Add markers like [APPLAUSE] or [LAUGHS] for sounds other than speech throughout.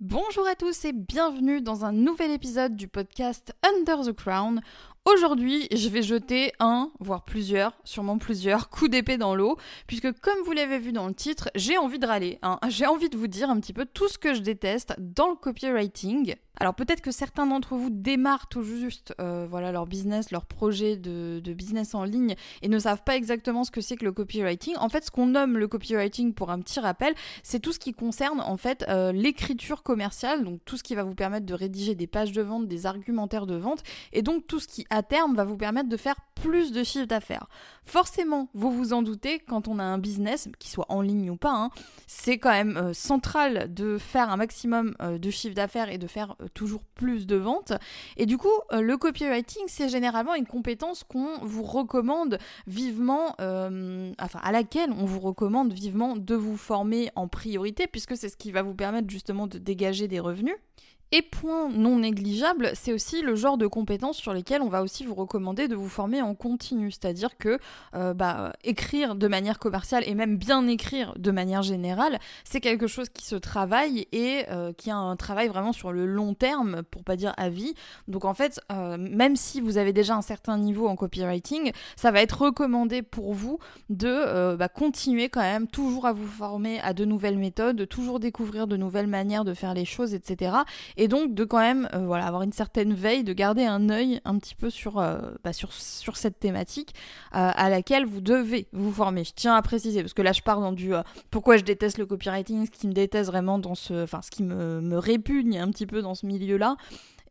Bonjour à tous et bienvenue dans un nouvel épisode du podcast Under the Crown. Aujourd'hui, je vais jeter un, voire plusieurs, sûrement plusieurs, [LAUGHS] coups d'épée dans l'eau, puisque comme vous l'avez vu dans le titre, j'ai envie de râler. Hein. J'ai envie de vous dire un petit peu tout ce que je déteste dans le copywriting. Alors peut-être que certains d'entre vous démarrent tout juste euh, voilà, leur business, leur projet de, business en ligne et ne savent pas exactement ce que c'est que le copywriting. En fait, ce qu'on nomme le copywriting, pour un petit rappel, c'est tout ce qui concerne en fait euh, l'écriture commerciale, donc tout ce qui va vous permettre de rédiger des pages de vente, des argumentaires de vente, et donc tout ce qui à terme va vous permettre de faire plus de chiffre d'affaires. Forcément, vous vous en doutez, quand on a un business, qu'il soit en ligne ou pas, hein, c'est quand même euh, central de faire un maximum euh, de chiffre d'affaires et de faire euh, toujours plus de ventes. Et du coup, le copywriting, c'est généralement une compétence qu'on vous recommande vivement, enfin à laquelle on vous recommande vivement de vous former en priorité, puisque c'est ce qui va vous permettre justement de dégager des revenus. Et point non négligeable, c'est aussi le genre de compétences sur lesquelles on va aussi vous recommander de vous former en continu. C'est-à-dire que euh, bah, écrire de manière commerciale et même bien écrire de manière générale, c'est quelque chose qui se travaille et euh, qui a un travail vraiment sur le long terme, pour pas dire à vie. Donc en fait, euh, même si vous avez déjà un certain niveau en copywriting, ça va être recommandé pour vous de bah, continuer quand même toujours à vous former à de nouvelles méthodes, toujours découvrir de nouvelles manières de faire les choses, etc et donc de quand même euh, voilà, avoir une certaine veille, de garder un œil un petit peu sur, euh, bah, cette thématique euh, à laquelle vous devez vous former. Je tiens à préciser, parce que là je pars dans du pourquoi je déteste le copywriting, ce qui me déteste vraiment dans ce. Enfin, ce qui me, me répugne un petit peu dans ce milieu-là.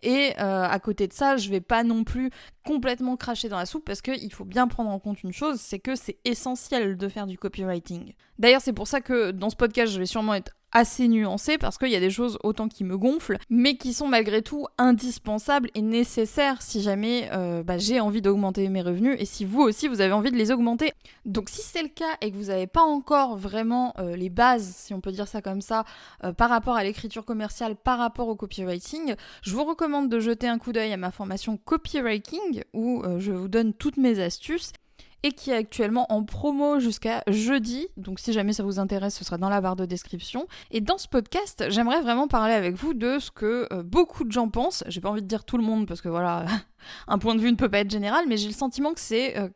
Et à côté de ça, je vais pas non plus complètement cracher dans la soupe parce qu'il faut bien prendre en compte une chose, c'est que c'est essentiel de faire du copywriting. D'ailleurs, c'est pour ça que dans ce podcast, je vais sûrement être assez nuancé parce qu'il y a des choses autant qui me gonflent, mais qui sont malgré tout indispensables et nécessaires si jamais euh, bah, j'ai envie d'augmenter mes revenus et si vous aussi vous avez envie de les augmenter. Donc si c'est le cas et que vous n'avez pas encore vraiment euh, les bases, si on peut dire ça comme ça, euh, par rapport à l'écriture commerciale, par rapport au copywriting, je vous recommande de jeter un coup d'œil à ma formation copywriting où je vous donne toutes mes astuces et qui est actuellement en promo jusqu'à jeudi. Donc si jamais ça vous intéresse, ce sera dans la barre de description. Et dans ce podcast, j'aimerais vraiment parler avec vous de ce que euh, beaucoup de gens pensent. J'ai pas envie de dire tout le monde parce que voilà, [LAUGHS] un point de vue ne peut pas être général, mais j'ai le sentiment que c'est, euh,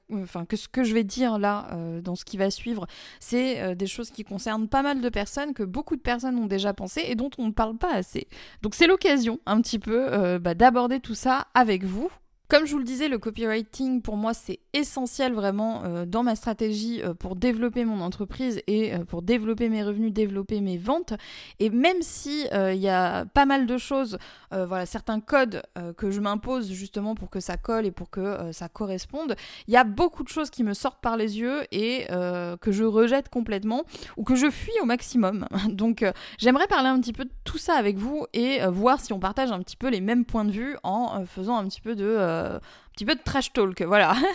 que ce que je vais dire là euh, dans ce qui va suivre, c'est des choses qui concernent pas mal de personnes, que beaucoup de personnes ont déjà pensé et dont on ne parle pas assez. Donc c'est l'occasion un petit peu bah, d'aborder tout ça avec vous. Comme je vous le disais, le copywriting pour moi c'est essentiel vraiment euh, dans ma stratégie euh, pour développer mon entreprise et euh, pour développer mes revenus, développer mes ventes. Et même si il y a pas mal de choses, voilà certains codes que je m'impose justement pour que ça colle et pour que ça corresponde, il y a beaucoup de choses qui me sortent par les yeux et que je rejette complètement ou que je fuis au maximum. [LAUGHS] Donc j'aimerais parler un petit peu de tout ça avec vous et voir si on partage un petit peu les mêmes points de vue en faisant un petit peu de un petit peu de trash talk, voilà. [LAUGHS]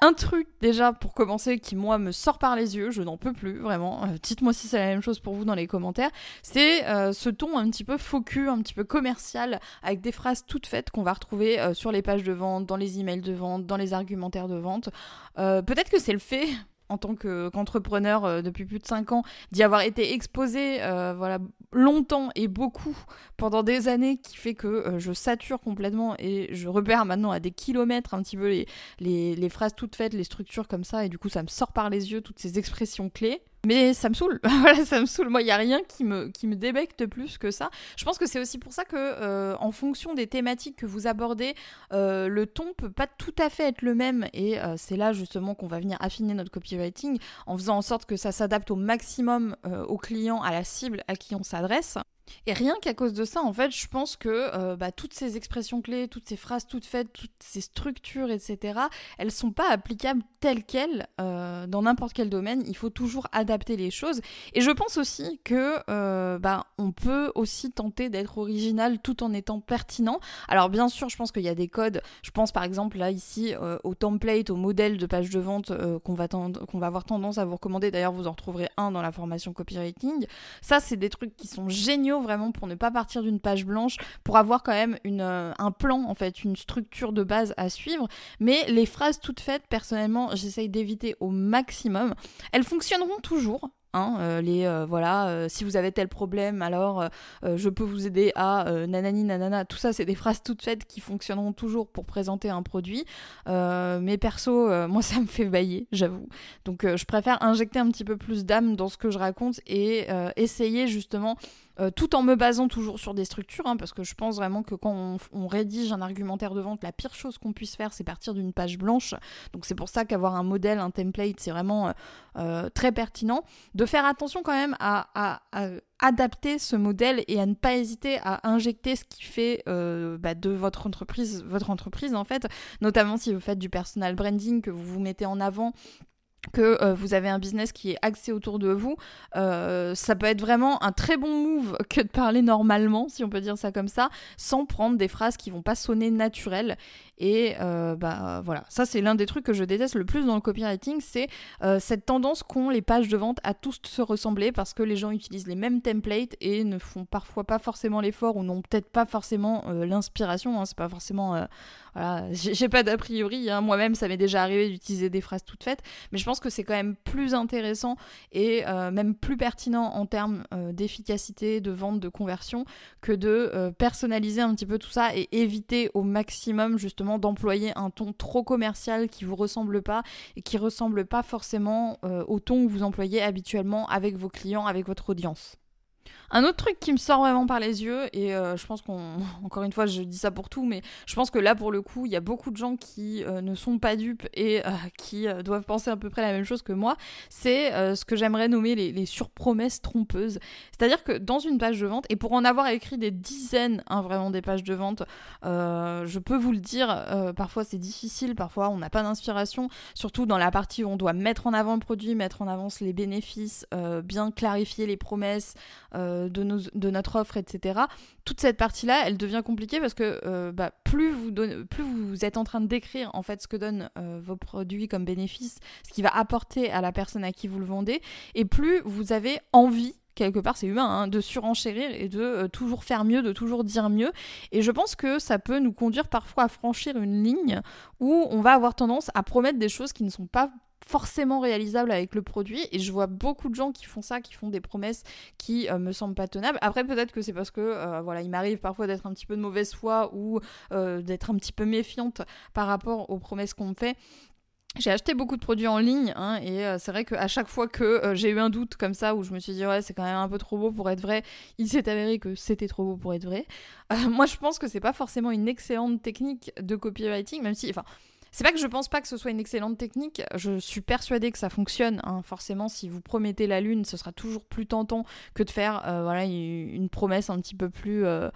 Un truc déjà pour commencer qui moi me sort par les yeux, je n'en peux plus vraiment. Euh, dites-moi si c'est la même chose pour vous dans les commentaires. C'est euh, ce ton un petit peu faux un petit peu commercial, avec des phrases toutes faites qu'on va retrouver euh, sur les pages de vente, dans les emails de vente, dans les argumentaires de vente. Peut-être que c'est le fait en tant qu'entrepreneur euh, depuis plus de 5 ans, d'y avoir été exposé euh, voilà, longtemps et beaucoup pendant des années qui fait que euh, je sature complètement et je repère maintenant à des kilomètres un petit peu les, les, les phrases toutes faites, les structures comme ça et du coup ça me sort par les yeux toutes ces expressions clés. Mais ça me saoule, [LAUGHS] voilà, ça me saoule. Moi, il n'y a rien qui me, qui me débecte plus que ça. Je pense que c'est aussi pour ça que, euh, en fonction des thématiques que vous abordez, euh, le ton peut pas tout à fait être le même. Et euh, c'est là justement qu'on va venir affiner notre copywriting en faisant en sorte que ça s'adapte au maximum aux clients, à la cible à qui on s'adresse. Et rien qu'à cause de ça, en fait, je pense que euh, bah, toutes ces expressions clés, toutes ces phrases toutes faites, toutes ces structures, etc., elles sont pas applicables telles quelles euh, dans n'importe quel domaine. Il faut toujours adapter les choses. Et je pense aussi que euh, bah, on peut aussi tenter d'être original tout en étant pertinent. Alors bien sûr, je pense qu'il y a des codes. Je pense par exemple là ici au template, au modèle de page de vente qu'on va, qu'on va avoir tendance à vous recommander. D'ailleurs, vous en retrouverez un dans la formation copywriting. Ça, c'est des trucs qui sont géniaux vraiment pour ne pas partir d'une page blanche, pour avoir quand même une, euh, un plan en fait, une structure de base à suivre. Mais les phrases toutes faites, personnellement, j'essaye d'éviter au maximum. Elles fonctionneront toujours, Hein, les voilà, si vous avez tel problème, alors je peux vous aider à nanani nanana. Tout ça, c'est des phrases toutes faites qui fonctionneront toujours pour présenter un produit. mais perso, moi, ça me fait bailler, j'avoue. Donc, je préfère injecter un petit peu plus d'âme dans ce que je raconte et essayer justement euh, tout en me basant toujours sur des structures, hein, parce que je pense vraiment que quand on, rédige un argumentaire de vente, la pire chose qu'on puisse faire, c'est partir d'une page blanche. Donc c'est pour ça qu'avoir un modèle, un template, c'est vraiment euh, euh, très pertinent. De faire attention quand même à, adapter ce modèle et à ne pas hésiter à injecter ce qui fait bah, de votre entreprise votre entreprise en fait, notamment si vous faites du personal branding, que vous vous mettez en avant que euh, vous avez un business qui est axé autour de vous, euh, ça peut être vraiment un très bon move [LAUGHS] que de parler normalement, si on peut dire ça comme ça, sans prendre des phrases qui vont pas sonner naturelles. Et euh, bah voilà, ça c'est l'un des trucs que je déteste le plus dans le copywriting, c'est cette tendance qu'ont les pages de vente à tous se ressembler parce que les gens utilisent les mêmes templates et ne font parfois pas forcément l'effort ou n'ont peut-être pas forcément l'inspiration. Hein, c'est pas forcément voilà, j'ai pas d'a priori. Hein. Moi-même, ça m'est déjà arrivé d'utiliser des phrases toutes faites, mais je pense que c'est quand même plus intéressant et euh, même plus pertinent en termes euh, d'efficacité, de vente, de conversion, que de euh, personnaliser un petit peu tout ça et éviter au maximum justement d'employer un ton trop commercial qui vous ressemble pas et qui ressemble pas forcément au ton que vous employez habituellement avec vos clients, avec votre audience. Un autre truc qui me sort vraiment par les yeux, et euh, je pense qu'on, [LAUGHS] encore une fois, je dis ça pour tout, mais je pense que là, pour le coup, il y a beaucoup de gens qui euh, ne sont pas dupes et euh, qui doivent penser à peu près la même chose que moi. C'est ce que j'aimerais nommer les, surpromesses trompeuses. C'est-à-dire que dans une page de vente, et pour en avoir écrit des dizaines, hein, vraiment des pages de vente, je peux vous le dire, parfois c'est difficile, parfois on n'a pas d'inspiration, surtout dans la partie où on doit mettre en avant le produit, mettre en avance les bénéfices, bien clarifier les promesses. Euh, de, notre offre, etc. Toute cette partie-là, elle devient compliquée parce que euh, bah, plus, vous plus vous êtes en train de décrire en fait ce que donnent euh, vos produits comme bénéfice, ce qui va apporter à la personne à qui vous le vendez, et plus vous avez envie quelque part c'est humain, hein, de surenchérir et de toujours faire mieux, de toujours dire mieux. Et je pense que ça peut nous conduire parfois à franchir une ligne où on va avoir tendance à promettre des choses qui ne sont pas forcément réalisable avec le produit. Et je vois beaucoup de gens qui font ça qui font des promesses qui euh, me semblent pas tenables. Après peut-être que c'est parce que euh, voilà il m'arrive parfois d'être un petit peu de mauvaise foi ou euh, d'être un petit peu méfiante par rapport aux promesses qu'on me fait. J'ai acheté beaucoup de produits en ligne hein, et c'est vrai qu'à chaque fois que j'ai eu un doute comme ça où je me suis dit ouais c'est quand même un peu trop beau pour être vrai, il s'est avéré que c'était trop beau pour être vrai. moi je pense que c'est pas forcément une excellente technique de copywriting même si enfin c'est pas que je pense pas que ce soit une excellente technique, je suis persuadée que ça fonctionne. Hein. Forcément, si vous promettez la lune, ce sera toujours plus tentant que de faire euh, voilà, une promesse un petit peu plus euh,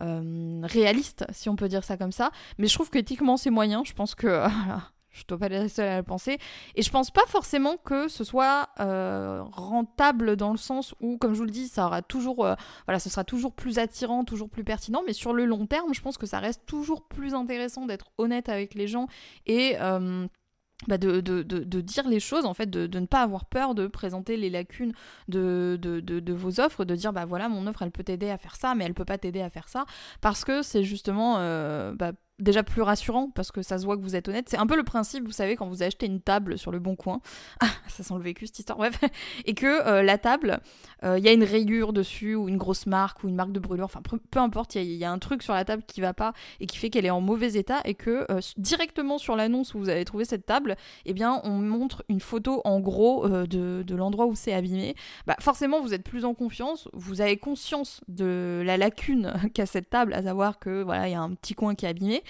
euh, réaliste, si on peut dire ça comme ça. Mais je trouve qu'éthiquement, c'est moyen. Je pense que [LAUGHS] je dois pas être seule à le penser. Et je pense pas forcément que ce soit euh, rentable dans le sens où, comme je vous le dis, ça aura toujours, euh, voilà, ce sera toujours plus attirant, toujours plus pertinent. Mais sur le long terme, je pense que ça reste toujours plus intéressant d'être honnête avec les gens et euh, bah de, dire les choses, en fait, de, ne pas avoir peur de présenter les lacunes de, vos offres, de dire, bah voilà, mon offre, elle peut t'aider à faire ça, mais elle peut pas t'aider à faire ça, parce que c'est justement bah, déjà plus rassurant parce que ça se voit que vous êtes honnête. C'est un peu le principe, vous savez, quand vous achetez une table sur le bon coin, [LAUGHS] ah, ça sent le vécu cette histoire, bref, et que euh, la table, il euh, y a une rayure dessus ou une grosse marque ou une marque de brûlure, enfin peu, importe, il y, a un truc sur la table qui va pas et qui fait qu'elle est en mauvais état et que euh, directement sur l'annonce où vous avez trouvé cette table, eh bien on montre une photo en gros de, de l'endroit où c'est abîmé. Bah, forcément, vous êtes plus en confiance, vous avez conscience de la lacune [LAUGHS] qu'a cette table, à savoir que voilà, il y a un petit coin qui est abîmé.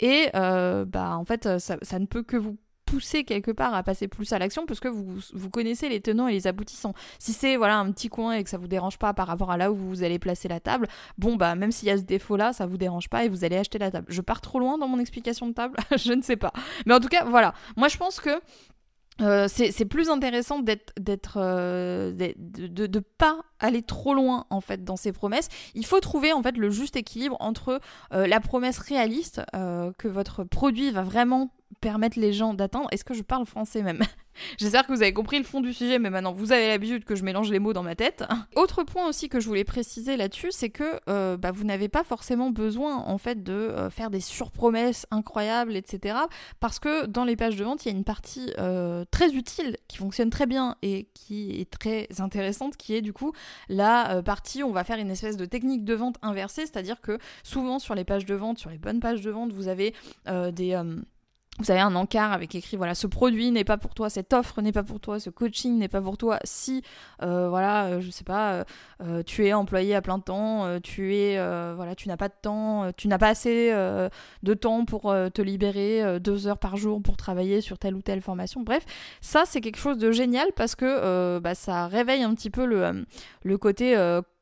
Et euh, bah, en fait, ça, ne peut que vous pousser quelque part à passer plus à l'action parce que vous, vous connaissez les tenants et les aboutissants. Si c'est voilà un petit coin et que ça vous dérange pas par rapport à là où vous allez placer la table, bon bah même s'il y a ce défaut là, ça vous dérange pas et vous allez acheter la table. Je pars trop loin dans mon explication de table, [LAUGHS] je ne sais pas. Mais en tout cas, voilà. Moi je pense que euh, c'est plus intéressant d'être, d'être, euh, de, de, pas aller trop loin en fait dans ces promesses. Il faut trouver en fait le juste équilibre entre euh, la promesse réaliste euh, que votre produit va vraiment permettre les gens d'atteindre. Est-ce que je parle français même [LAUGHS] J'espère que vous avez compris le fond du sujet, mais maintenant vous avez l'habitude que je mélange les mots dans ma tête. [LAUGHS] Autre point aussi que je voulais préciser là-dessus, c'est que euh, bah, vous n'avez pas forcément besoin en fait de faire des surpromesses incroyables, etc. Parce que dans les pages de vente, il y a une partie très utile qui fonctionne très bien et qui est très intéressante, qui est du coup la partie où on va faire une espèce de technique de vente inversée, c'est-à-dire que souvent sur les pages de vente, sur les bonnes pages de vente, vous avez des vous avez un encart avec écrit voilà ce produit n'est pas pour toi cette offre n'est pas pour toi ce coaching n'est pas pour toi. Si euh, voilà euh, je sais pas euh, tu es employé à plein temps tu es voilà tu n'as pas de temps tu n'as pas assez de temps pour te libérer deux heures par jour pour travailler sur telle ou telle formation. Bref ça c'est quelque chose de génial parce que bah, ça réveille un petit peu le, le côté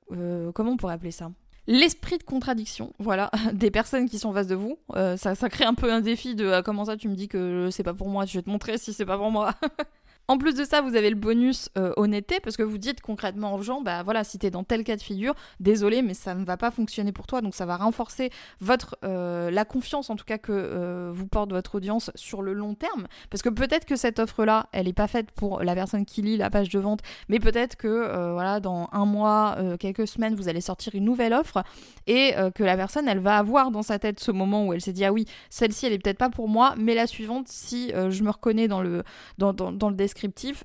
comment on pourrait appeler ça? L'esprit de contradiction, voilà, [LAUGHS] des personnes qui sont en face de vous. Euh, ça, ça crée un peu un défi de ah, comment ça tu me dis que c'est pas pour moi, je vais te montrer si c'est pas pour moi. [LAUGHS] En plus de ça, vous avez le bonus euh, honnêteté parce que vous dites concrètement aux gens, bah voilà, si t'es dans tel cas de figure, désolé, mais ça ne va pas fonctionner pour toi. Donc ça va renforcer votre euh, la confiance en tout cas que euh, vous porte votre audience sur le long terme. Parce que peut-être que cette offre-là, elle n'est pas faite pour la personne qui lit la page de vente, mais peut-être que voilà, dans un mois, quelques semaines, vous allez sortir une nouvelle offre et que la personne, elle va avoir dans sa tête ce moment où elle s'est dit ah oui, celle-ci, elle est peut-être pas pour moi, mais la suivante, si je me reconnais dans le dans, dans, dans le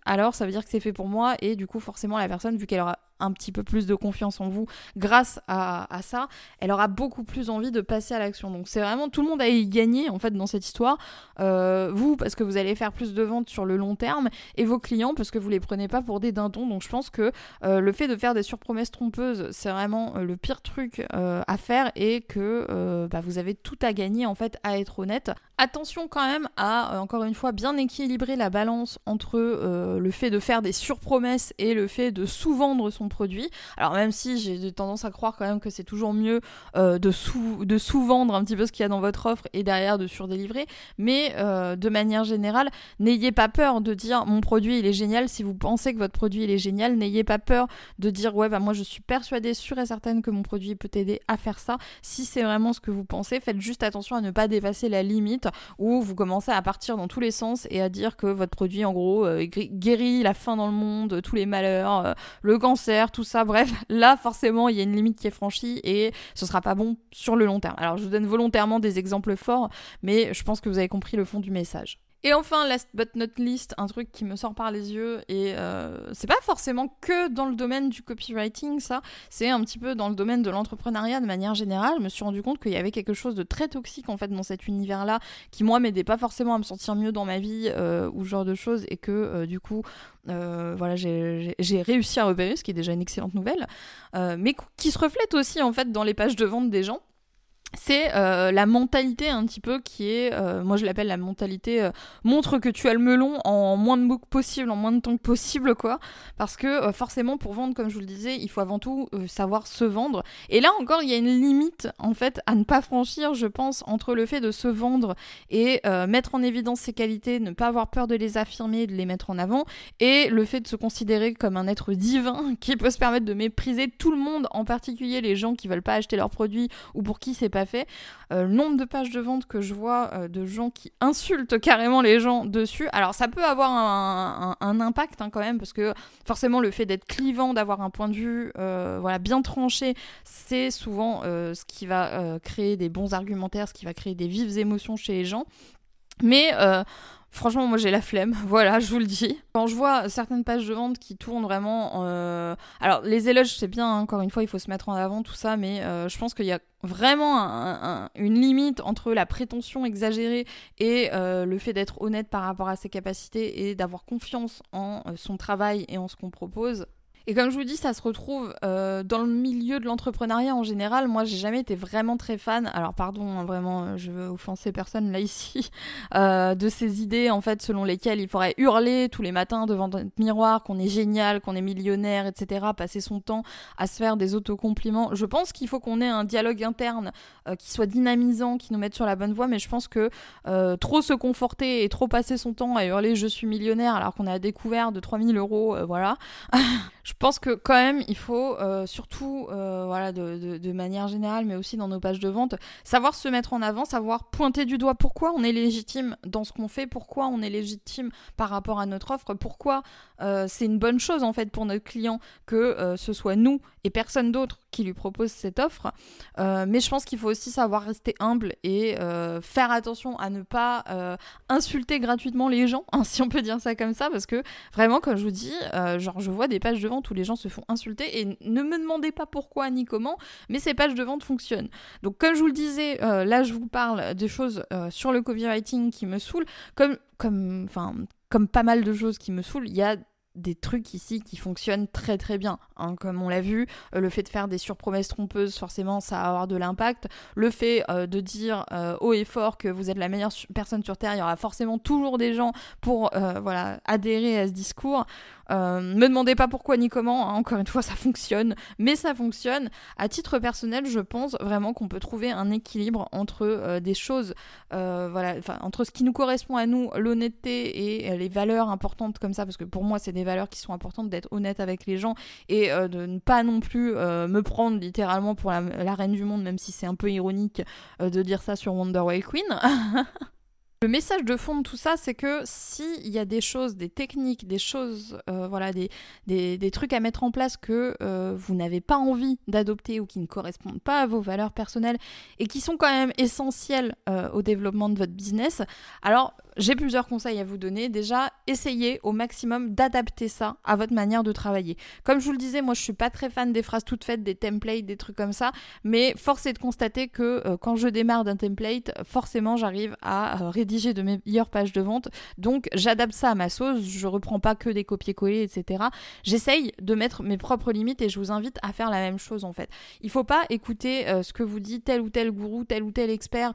alors ça veut dire que c'est fait pour moi et du coup forcément la personne, vu qu'elle aura un petit peu plus de confiance en vous grâce à, ça, elle aura beaucoup plus envie de passer à l'action. Donc c'est vraiment tout le monde a y gagné en fait dans cette histoire. Euh, vous parce que vous allez faire plus de ventes sur le long terme et vos clients parce que vous les prenez pas pour des dindons. Donc je pense que euh, le fait de faire des surpromesses trompeuses, c'est vraiment euh, le pire truc à faire et que bah, vous avez tout à gagner en fait à être honnête. Attention quand même à encore une fois bien équilibrer la balance entre le fait de faire des surpromesses et le fait de sous-vendre son produit. Alors même si j'ai tendance à croire quand même que c'est toujours mieux euh, de sous de sous-vendre un petit peu ce qu'il y a dans votre offre et derrière de surdélivrer, mais euh, de manière générale, n'ayez pas peur de dire mon produit il est génial. Si vous pensez que votre produit il est génial, n'ayez pas peur de dire ouais bah moi je suis persuadée, sûre et certaine que mon produit peut aider à faire ça. Si c'est vraiment ce que vous pensez, faites juste attention à ne pas dépasser la limite où vous commencez à partir dans tous les sens et à dire que votre produit en gros euh, guérit la faim dans le monde, tous les malheurs, le cancer tout ça, bref, [LAUGHS] là forcément il y a une limite qui est franchie et ce sera pas bon sur le long terme. Alors je vous donne volontairement des exemples forts, mais je pense que vous avez compris le fond du message. Et enfin, last but not least, un truc qui me sort par les yeux, et euh, c'est pas forcément que dans le domaine du copywriting, ça, c'est un petit peu dans le domaine de l'entrepreneuriat de manière générale. Je me suis rendu compte qu'il y avait quelque chose de très toxique en fait dans cet univers-là, qui moi m'aidait pas forcément à me sentir mieux dans ma vie euh, ou ce genre de choses, et que euh, du coup, voilà, j'ai réussi à repérer, ce qui est déjà une excellente nouvelle, mais qui se reflète aussi en fait dans les pages de vente des gens c'est euh, la mentalité un petit peu qui est, euh, moi je l'appelle la mentalité euh, montre que tu as le melon en moins de mots possible, en moins de temps que possible, quoi. Parce que forcément, pour vendre, comme je vous le disais, il faut avant tout savoir se vendre. Et là encore, il y a une limite, en fait, à ne pas franchir, je pense, entre le fait de se vendre et mettre en évidence ses qualités, ne pas avoir peur de les affirmer, de les mettre en avant, et le fait de se considérer comme un être divin [LAUGHS] qui peut se permettre de mépriser tout le monde, en particulier les gens qui veulent pas acheter leurs produits ou pour qui c'est pas fait. Euh, le nombre de pages de vente que je vois euh, de gens qui insultent carrément les gens dessus. Alors ça peut avoir un, impact hein, quand même parce que forcément le fait d'être clivant, d'avoir un point de vue euh, voilà bien tranché, c'est souvent ce qui va créer des bons argumentaires, ce qui va créer des vives émotions chez les gens. Mais Franchement, moi j'ai la flemme, [LAUGHS] voilà, je vous le dis. Quand je vois certaines pages de vente qui tournent vraiment. Euh, alors, les éloges, c'est bien, hein, encore une fois, il faut se mettre en avant, tout ça, mais euh, je pense qu'il y a vraiment une limite entre la prétention exagérée et euh, le fait d'être honnête par rapport à ses capacités et d'avoir confiance en son travail et en ce qu'on propose. Et comme je vous dis, ça se retrouve euh, dans le milieu de l'entrepreneuriat en général. Moi, j'ai jamais été vraiment très fan. Alors, pardon, hein, vraiment, euh, je veux offenser personne là [LAUGHS] ici. Euh, de ces idées, en fait, selon lesquelles il faudrait hurler tous les matins devant notre miroir qu'on est génial, qu'on est millionnaire, etc. Passer son temps à se faire des autocompliments. Je pense qu'il faut qu'on ait un dialogue interne qui soit dynamisant, qui nous mette sur la bonne voie. Mais je pense que trop se conforter et trop passer son temps à hurler je suis millionnaire alors qu'on a découvert de 3000 euros, voilà. [LAUGHS] Je pense que quand même, il faut euh, surtout, euh, voilà, de, manière générale, mais aussi dans nos pages de vente, savoir se mettre en avant, savoir pointer du doigt pourquoi on est légitime dans ce qu'on fait, pourquoi on est légitime par rapport à notre offre, pourquoi euh, c'est une bonne chose en fait pour notre client que ce soit nous et personne d'autre qui lui propose cette offre. mais je pense qu'il faut aussi savoir rester humble et faire attention à ne pas insulter gratuitement les gens, hein, [LAUGHS] si on peut dire ça comme ça, parce que vraiment, comme je vous dis, genre je vois des pages de vente où les gens se font insulter et ne me demandez pas pourquoi ni comment, mais ces pages de vente fonctionnent. Donc comme je vous le disais, euh, là je vous parle des choses euh, sur le copywriting qui me saoulent, comme comme comme pas mal de choses qui me saoulent, il y a des trucs ici qui fonctionnent très très bien. Hein. Comme on l'a vu, euh, le fait de faire des surpromesses trompeuses, forcément, ça va avoir de l'impact. Le fait de dire haut et fort que vous êtes la meilleure personne sur Terre, il y aura forcément toujours des gens pour voilà, adhérer à ce discours. Euh, me demandez pas pourquoi ni comment, hein, encore une fois, ça fonctionne, mais ça fonctionne. À titre personnel, je pense vraiment qu'on peut trouver un équilibre entre euh, des choses, euh, voilà, entre ce qui nous correspond à nous, l'honnêteté et les valeurs importantes comme ça, parce que pour moi, c'est des valeurs qui sont importantes d'être honnête avec les gens et de ne pas non plus me prendre littéralement pour la, la, reine du monde, même si c'est un peu ironique de dire ça sur Wonder Way Queen. [LAUGHS] Le message de fond de tout ça, c'est que s'il y a des choses, des techniques, des choses, euh, voilà, des, trucs à mettre en place que euh, vous n'avez pas envie d'adopter ou qui ne correspondent pas à vos valeurs personnelles et qui sont quand même essentielles euh, au développement de votre business, alors j'ai plusieurs conseils à vous donner. Déjà, essayez au maximum d'adapter ça à votre manière de travailler. Comme je vous le disais, moi je suis pas très fan des phrases toutes faites, des templates, des trucs comme ça, mais force est de constater que quand je démarre d'un template, forcément j'arrive à rédiger de meilleures pages de vente. Donc j'adapte ça à ma sauce, je reprends pas que des copier-coller, etc. J'essaye de mettre mes propres limites et je vous invite à faire la même chose en fait. Il faut pas écouter euh, ce que vous dit tel ou tel gourou, tel ou tel expert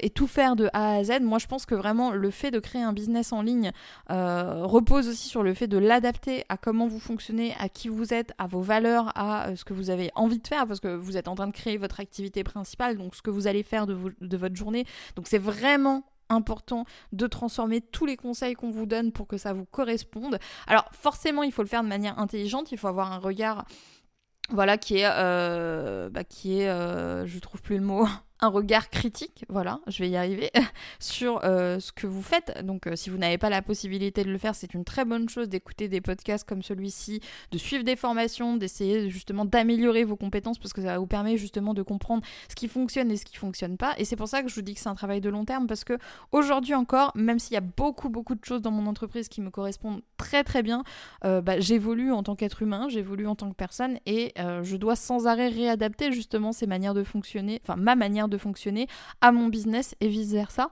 et tout faire de A à Z. Moi je pense que vraiment le fait de créer un business en ligne euh, repose aussi sur le fait de l'adapter à comment vous fonctionnez, à qui vous êtes, à vos valeurs, à euh, ce que vous avez envie de faire, parce que vous êtes en train de créer votre activité principale, donc ce que vous allez faire de votre journée. Donc c'est vraiment important de transformer tous les conseils qu'on vous donne pour que ça vous corresponde. Alors forcément, il faut le faire de manière intelligente, il faut avoir un regard voilà qui est euh, bah, qui est je trouve plus le mot un regard critique, voilà, je vais y arriver, [LAUGHS] sur euh, ce que vous faites. Donc euh, si vous n'avez pas la possibilité de le faire, c'est une très bonne chose d'écouter des podcasts comme celui-ci, de suivre des formations, d'essayer justement d'améliorer vos compétences parce que ça vous permet justement de comprendre ce qui fonctionne et ce qui fonctionne pas. Et c'est pour ça que je vous dis que c'est un travail de long terme parce que aujourd'hui encore, même s'il y a beaucoup beaucoup de choses dans mon entreprise qui me correspondent très très bien, euh, bah, j'évolue en tant qu'être humain, j'évolue en tant que personne et je dois sans arrêt réadapter justement ces manières de fonctionner, enfin ma manière de de fonctionner à mon business et vice-versa.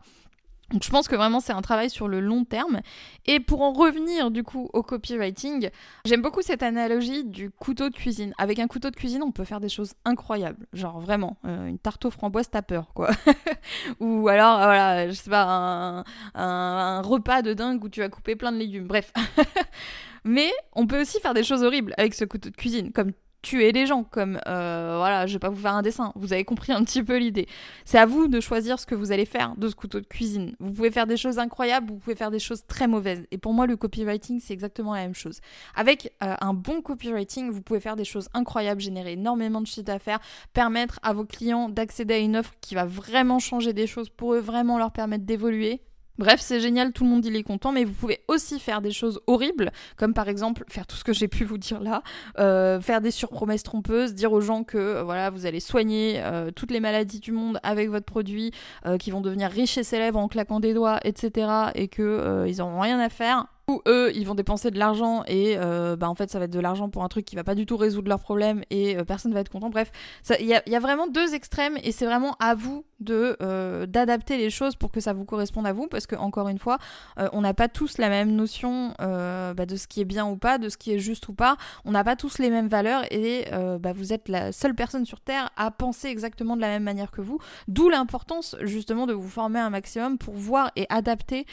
Donc je pense que vraiment c'est un travail sur le long terme. Et pour en revenir du coup au copywriting, j'aime beaucoup cette analogie du couteau de cuisine. Avec un couteau de cuisine, on peut faire des choses incroyables. Genre vraiment, euh, une tarte aux framboises, t'as peur quoi. [LAUGHS] Ou alors, voilà, je sais pas, un, un, repas de dingue où tu vas couper plein de légumes. Bref. [LAUGHS] Mais on peut aussi faire des choses horribles avec ce couteau de cuisine, comme tuer les gens, comme euh, voilà, je vais pas vous faire un dessin, vous avez compris un petit peu l'idée. C'est à vous de choisir ce que vous allez faire de ce couteau de cuisine. Vous pouvez faire des choses incroyables, vous pouvez faire des choses très mauvaises. Et pour moi, le copywriting, c'est exactement la même chose. Avec euh, un bon copywriting, vous pouvez faire des choses incroyables, générer énormément de chiffre d'affaires, permettre à vos clients d'accéder à une offre qui va vraiment changer des choses pour eux, vraiment leur permettre d'évoluer Bref, c'est génial, tout le monde il est content, mais vous pouvez aussi faire des choses horribles, comme par exemple faire tout ce que j'ai pu vous dire là, euh, faire des surpromesses trompeuses, dire aux gens que euh, voilà vous allez soigner euh, toutes les maladies du monde avec votre produit, qui vont devenir riches et célèbres en claquant des doigts, etc. et que ils n'auront rien à faire eux ils vont dépenser de l'argent et euh, bah en fait ça va être de l'argent pour un truc qui va pas du tout résoudre leurs problèmes et euh, personne va être content. Bref il y a, vraiment deux extrêmes et c'est vraiment à vous de euh, d'adapter les choses pour que ça vous corresponde à vous parce que encore une fois on n'a pas tous la même notion bah, de ce qui est bien ou pas de ce qui est juste ou pas. On n'a pas tous les mêmes valeurs et bah, vous êtes la seule personne sur terre à penser exactement de la même manière que vous. D'où l'importance justement de vous former un maximum pour voir et adapter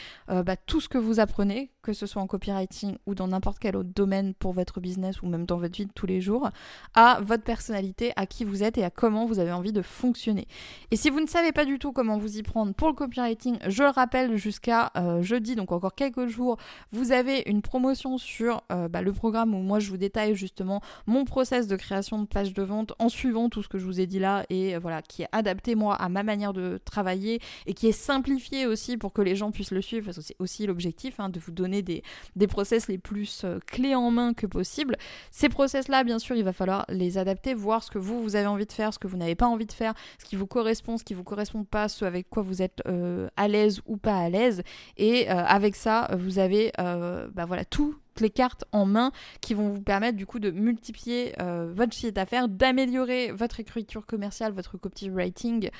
tout ce que vous apprenez que ce soit en copywriting ou dans n'importe quel autre domaine pour votre business ou même dans votre vie de tous les jours, à votre personnalité, à qui vous êtes et à comment vous avez envie de fonctionner. Et si vous ne savez pas du tout comment vous y prendre pour le copywriting, je le rappelle, jusqu'à euh, jeudi, donc encore quelques jours, vous avez une promotion sur euh, bah, le programme où moi je vous détaille justement mon process de création de page de vente en suivant tout ce que je vous ai dit là et euh, voilà, qui est adapté moi à ma manière de travailler et qui est simplifié aussi pour que les gens puissent le suivre, parce que c'est aussi l'objectif hein, de vous donner des, process les plus clés en main que possible. Ces process-là, bien sûr, il va falloir les adapter, voir ce que vous, vous avez envie de faire, ce que vous n'avez pas envie de faire, ce qui vous correspond, ce qui vous correspond pas, ce avec quoi vous êtes euh, à l'aise ou pas à l'aise. Et euh, avec ça, vous avez euh, bah voilà, tout les cartes en main qui vont vous permettre du coup de multiplier votre chiffre d'affaires, d'améliorer votre écriture commerciale, votre copywriting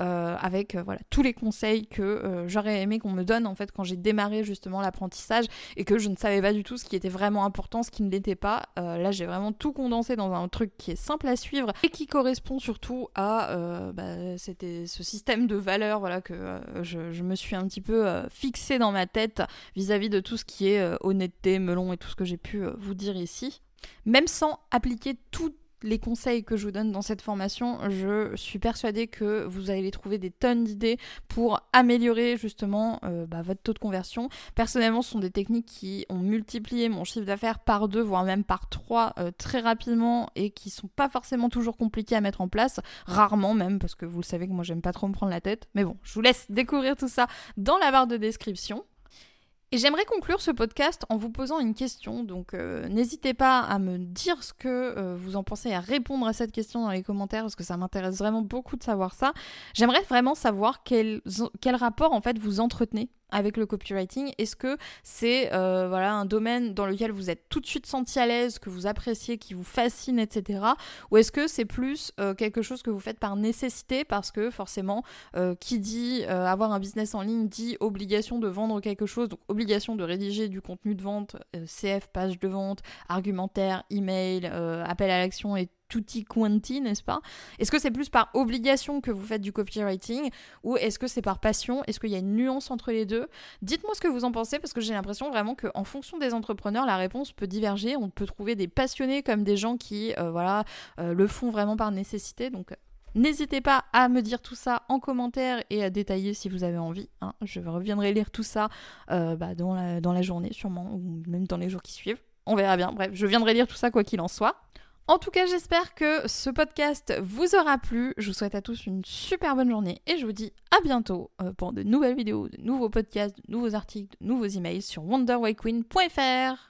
euh, avec euh, voilà tous les conseils que euh, j'aurais aimé qu'on me donne en fait quand j'ai démarré justement l'apprentissage et que je ne savais pas du tout ce qui était vraiment important, ce qui ne l'était pas. là, j'ai vraiment tout condensé dans un truc qui est simple à suivre et qui correspond surtout à bah, c'était ce système de valeurs voilà que je, me suis un petit peu fixé dans ma tête vis-à-vis de tout ce qui est honnêteté, melon et tout ce que j'ai pu vous dire ici. Même sans appliquer tout les conseils que je vous donne dans cette formation, je suis persuadée que vous allez trouver des tonnes d'idées pour améliorer justement euh, bah, votre taux de conversion. Personnellement, ce sont des techniques qui ont multiplié mon chiffre d'affaires par deux, voire même par trois euh, très rapidement et qui sont pas forcément toujours compliquées à mettre en place, rarement même, parce que vous le savez que moi j'aime pas trop me prendre la tête. Mais bon, je vous laisse découvrir tout ça dans la barre de description. Et j'aimerais conclure ce podcast en vous posant une question, donc euh, n'hésitez pas à me dire ce que euh, vous en pensez, à répondre à cette question dans les commentaires, parce que ça m'intéresse vraiment beaucoup de savoir ça. J'aimerais vraiment savoir quel, quel rapport en fait vous entretenez avec le copywriting Est-ce que c'est euh, voilà un domaine dans lequel vous êtes tout de suite senti à l'aise, que vous appréciez, qui vous fascine, etc. Ou est-ce que c'est plus euh, quelque chose que vous faites par nécessité parce que forcément, euh, qui dit avoir un business en ligne dit obligation de vendre quelque chose, donc obligation de rédiger du contenu de vente, CF, page de vente, argumentaire, email, appel à l'action et tutti quanti, n'est-ce pas? Est-ce que c'est plus par obligation que vous faites du copywriting ou est-ce que c'est par passion? Est-ce qu'il y a une nuance entre les deux? Dites-moi ce que vous en pensez parce que j'ai l'impression vraiment qu'en fonction des entrepreneurs, la réponse peut diverger. On peut trouver des passionnés comme des gens qui, euh, voilà, euh, le font vraiment par nécessité. Donc N'hésitez pas à me dire tout ça en commentaire et à détailler si vous avez envie. Hein. Je reviendrai lire tout ça euh, bah, dans, la, dans la journée sûrement, ou même dans les jours qui suivent. On verra bien. Bref, je viendrai lire tout ça quoi qu'il en soit. En tout cas, j'espère que ce podcast vous aura plu. Je vous souhaite à tous une super bonne journée et je vous dis à bientôt euh, pour de nouvelles vidéos, de nouveaux podcasts, de nouveaux articles, de nouveaux emails sur wonderwayqueen.fr.